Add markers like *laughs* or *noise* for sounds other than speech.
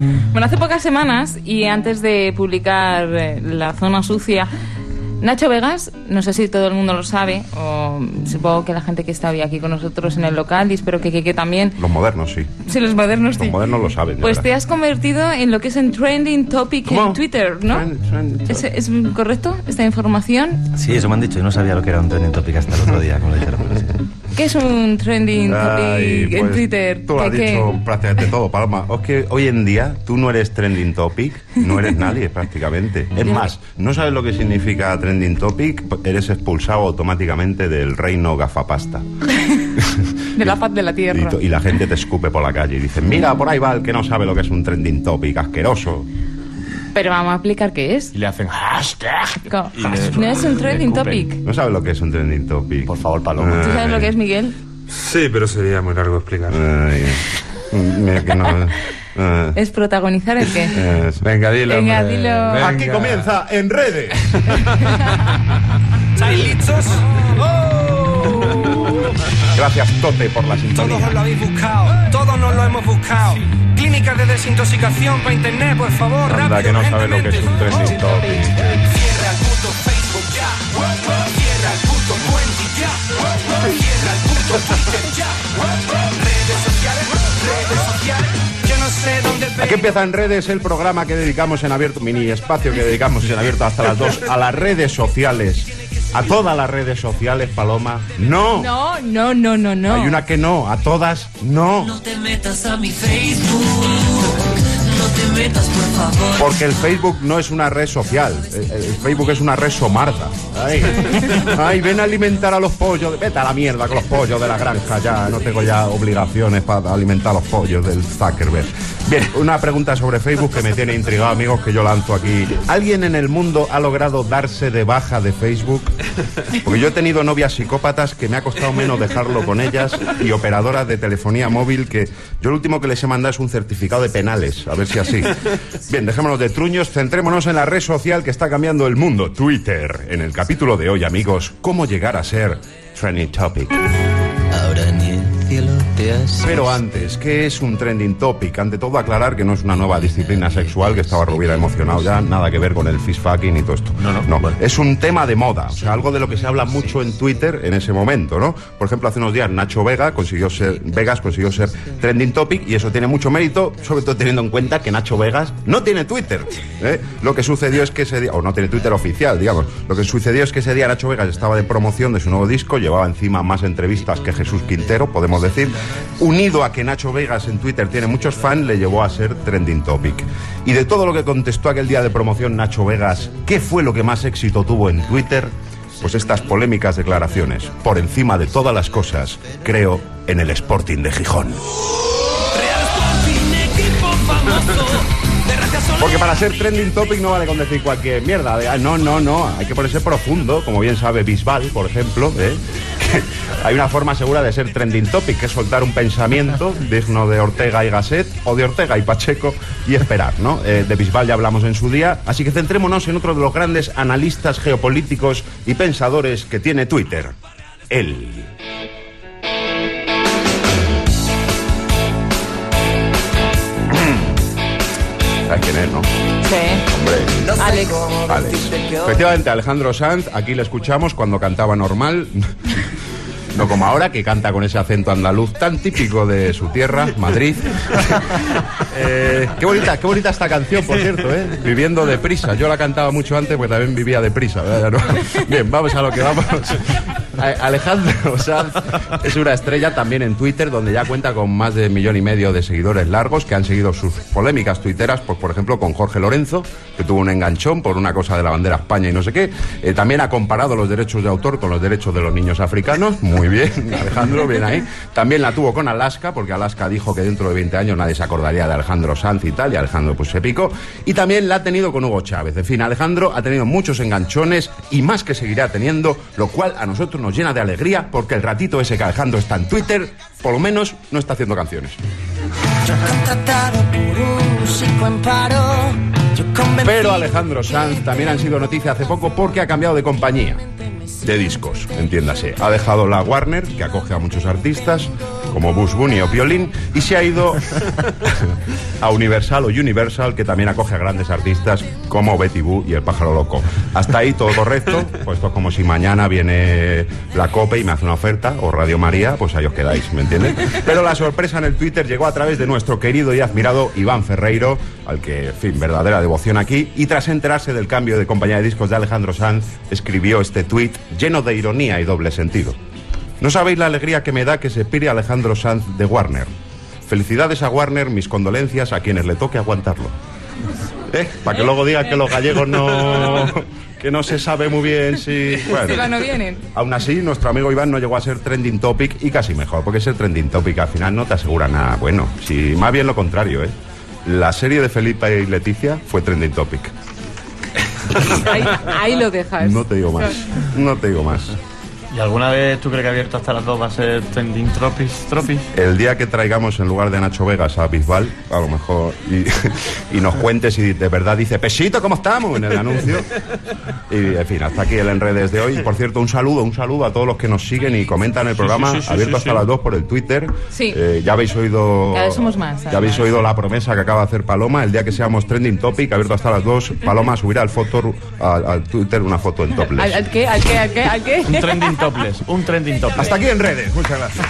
Bueno, hace pocas semanas y antes de publicar eh, La Zona Sucia, Nacho Vegas, no sé si todo el mundo lo sabe, o supongo que la gente que está hoy aquí con nosotros en el local, y espero que que también. Los modernos, sí. Sí, los modernos, sí. Los modernos lo saben. Pues te has convertido en lo que es un trending topic ¿Cómo? en Twitter, ¿no? Trend- trend- ¿Es, es correcto esta información? Sí, eso me han dicho. Yo no sabía lo que era un trending topic hasta el otro día, como lo dijeron. ¿Qué es un trending topic en pues, Twitter? Tú lo has dicho prácticamente todo, Paloma. Es que hoy en día tú no eres trending topic, no eres *laughs* nadie prácticamente. Es más, no sabes lo que significa trending topic, eres expulsado automáticamente del reino gafapasta. *laughs* De la faz de la tierra. y la gente te escupe por la calle y dicen, mira, por ahí va el que no sabe lo que es un trending topic, asqueroso. Pero vamos a explicar qué es. Y le hacen hashtag. Co- Y le- No es un le trending topic. No sabes lo que es un trending topic. Por favor, Paloma. ¿Tú sabes lo que es, Miguel? Sí, pero sería muy largo explicar. Ay, mira que no... eh, ¿Es protagonizar el qué? eh, Venga, dilo. Venga, hombre. dilo. Venga. Aquí comienza En Redes. *laughs* ¿Estáis listos? Gracias, Tote, por la Todos sintonía. os lo habéis buscado, todos nos lo hemos buscado. Desintoxicación para internet, por favor, Anda, rápido, que no sabe lo que es un trending topic. Cierra el puto Facebook ya. Cierra el puto Twenty ya. Cierra el puto Twitter ya. Redes sociales, redes sociales. Aquí empieza en redes el programa que dedicamos en abierto, mini espacio que dedicamos en abierto hasta las 2 a las redes sociales. A todas las redes sociales, Paloma. No. No, no, no, no, no. Hay una que no. A todas, no. No te metas a mi Facebook, no te metas por favor. Porque el Facebook no es una red social. El, el Facebook es una red somarda. Ay. Ay, ven a alimentar a los pollos. Vete a la mierda con los pollos de la granja ya. No tengo ya obligaciones para alimentar a los pollos del Zuckerberg. Bien, una pregunta sobre Facebook que me tiene intrigado, amigos, que yo lanzo aquí. ¿Alguien en el mundo ha logrado darse de baja de Facebook? Porque yo he tenido novias psicópatas que me ha costado menos dejarlo con ellas y operadoras de telefonía móvil que yo lo último que les he mandado es un certificado de penales, a ver si así. Bien, dejémonos de truños, centrémonos en la red social que está cambiando el mundo, Twitter. En el capítulo de hoy, amigos, cómo llegar a ser trending topic. Ahora ni cielo te has... Pero antes, ¿qué es un trending topic? Ante todo, aclarar que no es una nueva disciplina sexual, que estaba Rovira emocionado ya, nada que ver con el fishfucking y todo esto. No, no. Es un tema de moda, o sea, algo de lo que se habla mucho en Twitter en ese momento, ¿no? Por ejemplo, hace unos días Nacho Vega consiguió ser, Vegas consiguió ser trending topic y eso tiene mucho mérito, sobre todo teniendo en cuenta que Nacho Vegas no tiene Twitter. ¿eh? Lo que sucedió es que ese día, o no tiene Twitter oficial, digamos, lo que sucedió es que ese día Nacho Vegas estaba de promoción de su nuevo disco, llevaba encima más entrevistas que Jesús Quintero, podemos decir, unido a que Nacho Vegas en Twitter tiene muchos fans, le llevó a ser trending topic. Y de todo lo que contestó aquel día de promoción Nacho Vegas, ¿qué fue lo que más éxito tuvo en Twitter? Pues estas polémicas declaraciones. Por encima de todas las cosas, creo en el Sporting de Gijón. Porque para ser trending topic no vale con decir cualquier mierda. "Ah, no, no, no. Hay que ponerse profundo, como bien sabe Bisbal, por ejemplo. ¿eh? *laughs* Hay una forma segura de ser trending topic, que es soltar un pensamiento digno de Ortega y Gasset, o de Ortega y Pacheco, y esperar, ¿no? Eh, de Bisbal ya hablamos en su día. Así que centrémonos en otro de los grandes analistas geopolíticos y pensadores que tiene Twitter. Él. ¿Sabes quién es, no? Sí. Hombre. Alex. Alex. Efectivamente, Alejandro Sanz, aquí le escuchamos cuando cantaba normal. *laughs* No como ahora, que canta con ese acento andaluz tan típico de su tierra, Madrid. *laughs* Eh, qué bonita, qué bonita esta canción, por cierto, ¿eh? Viviendo deprisa. Yo la cantaba mucho antes porque también vivía deprisa. ¿verdad? No. Bien, vamos a lo que vamos. Alejandro *laughs* Sanz es una estrella también en Twitter, donde ya cuenta con más de millón y medio de seguidores largos que han seguido sus polémicas tuiteras, pues por ejemplo con Jorge Lorenzo, que tuvo un enganchón por una cosa de la bandera España y no sé qué. Eh, también ha comparado los derechos de autor con los derechos de los niños africanos. Muy bien, *laughs* Alejandro, bien ahí. También la tuvo con Alaska, porque Alaska dijo que dentro de 20 años nadie se acordaría de Alejandro Sanz y tal, y Alejandro pues se picó. Y también la ha tenido con Hugo Chávez. En fin, Alejandro ha tenido muchos enganchones y más que seguirá teniendo, lo cual a nosotros nos llena de alegría porque el ratito ese que Alejandro está en Twitter, por lo menos no está haciendo canciones. Yo contratado por un músico en paro. Yo convencido Pero Alejandro Sanz también han sido noticia hace poco porque ha cambiado de compañía. De discos, entiéndase. Ha dejado la Warner, que acoge a muchos artistas, como Bush Bunny o Piolín, y se ha ido *laughs* a Universal o Universal, que también acoge a grandes artistas como Betty Boo y El Pájaro Loco. Hasta ahí todo correcto, pues esto es como si mañana viene la COPE y me hace una oferta, o Radio María, pues ahí os quedáis, ¿me entiendes? Pero la sorpresa en el Twitter llegó a través de nuestro querido y admirado Iván Ferreiro, al que, en fin, verdadera devoción aquí, y tras enterarse del cambio de compañía de discos de Alejandro Sanz, escribió este tuit lleno de ironía y doble sentido. No sabéis la alegría que me da que se pire Alejandro Sanz de Warner. Felicidades a Warner, mis condolencias a quienes le toque aguantarlo. ¿Eh? Para que luego digan que los gallegos no... que no se sabe muy bien si... *laughs* Bueno. Si no vienen. Aún así, nuestro amigo Iván no llegó a ser trending topic y casi mejor, porque ser trending topic al final no te asegura nada bueno. Si más bien lo contrario, ¿eh? La serie de Felipe y Leticia fue trending topic. *laughs* Ahí, lo dejas. No te digo más. No te digo más. ¿Y alguna vez tú crees que abierto hasta las dos va a ser trending tropis? tropis? El día que traigamos en lugar de Nacho Vegas a Bisbal, a lo mejor, y, *laughs* y nos cuentes si de verdad dice, Pesito, ¿cómo estamos? en el anuncio. Y, en fin, hasta aquí el Enredes de hoy. Y, por cierto, un saludo, un saludo a todos los que nos siguen y comentan el programa, sí, sí, abierto sí, hasta sí. las 2 por el Twitter. Sí. Eh, ya habéis oído... Cada vez somos más, Ya habéis oído la promesa que acaba de hacer Paloma. El día que seamos trending topic, abierto hasta las 2, Paloma subirá al, foto, al, al Twitter una foto en ¿Al, topless. al qué? ¿Al qué? ¿Al qué? ¿Al qué? Un trending *laughs* un trending topless. Hasta aquí en redes. Muchas gracias.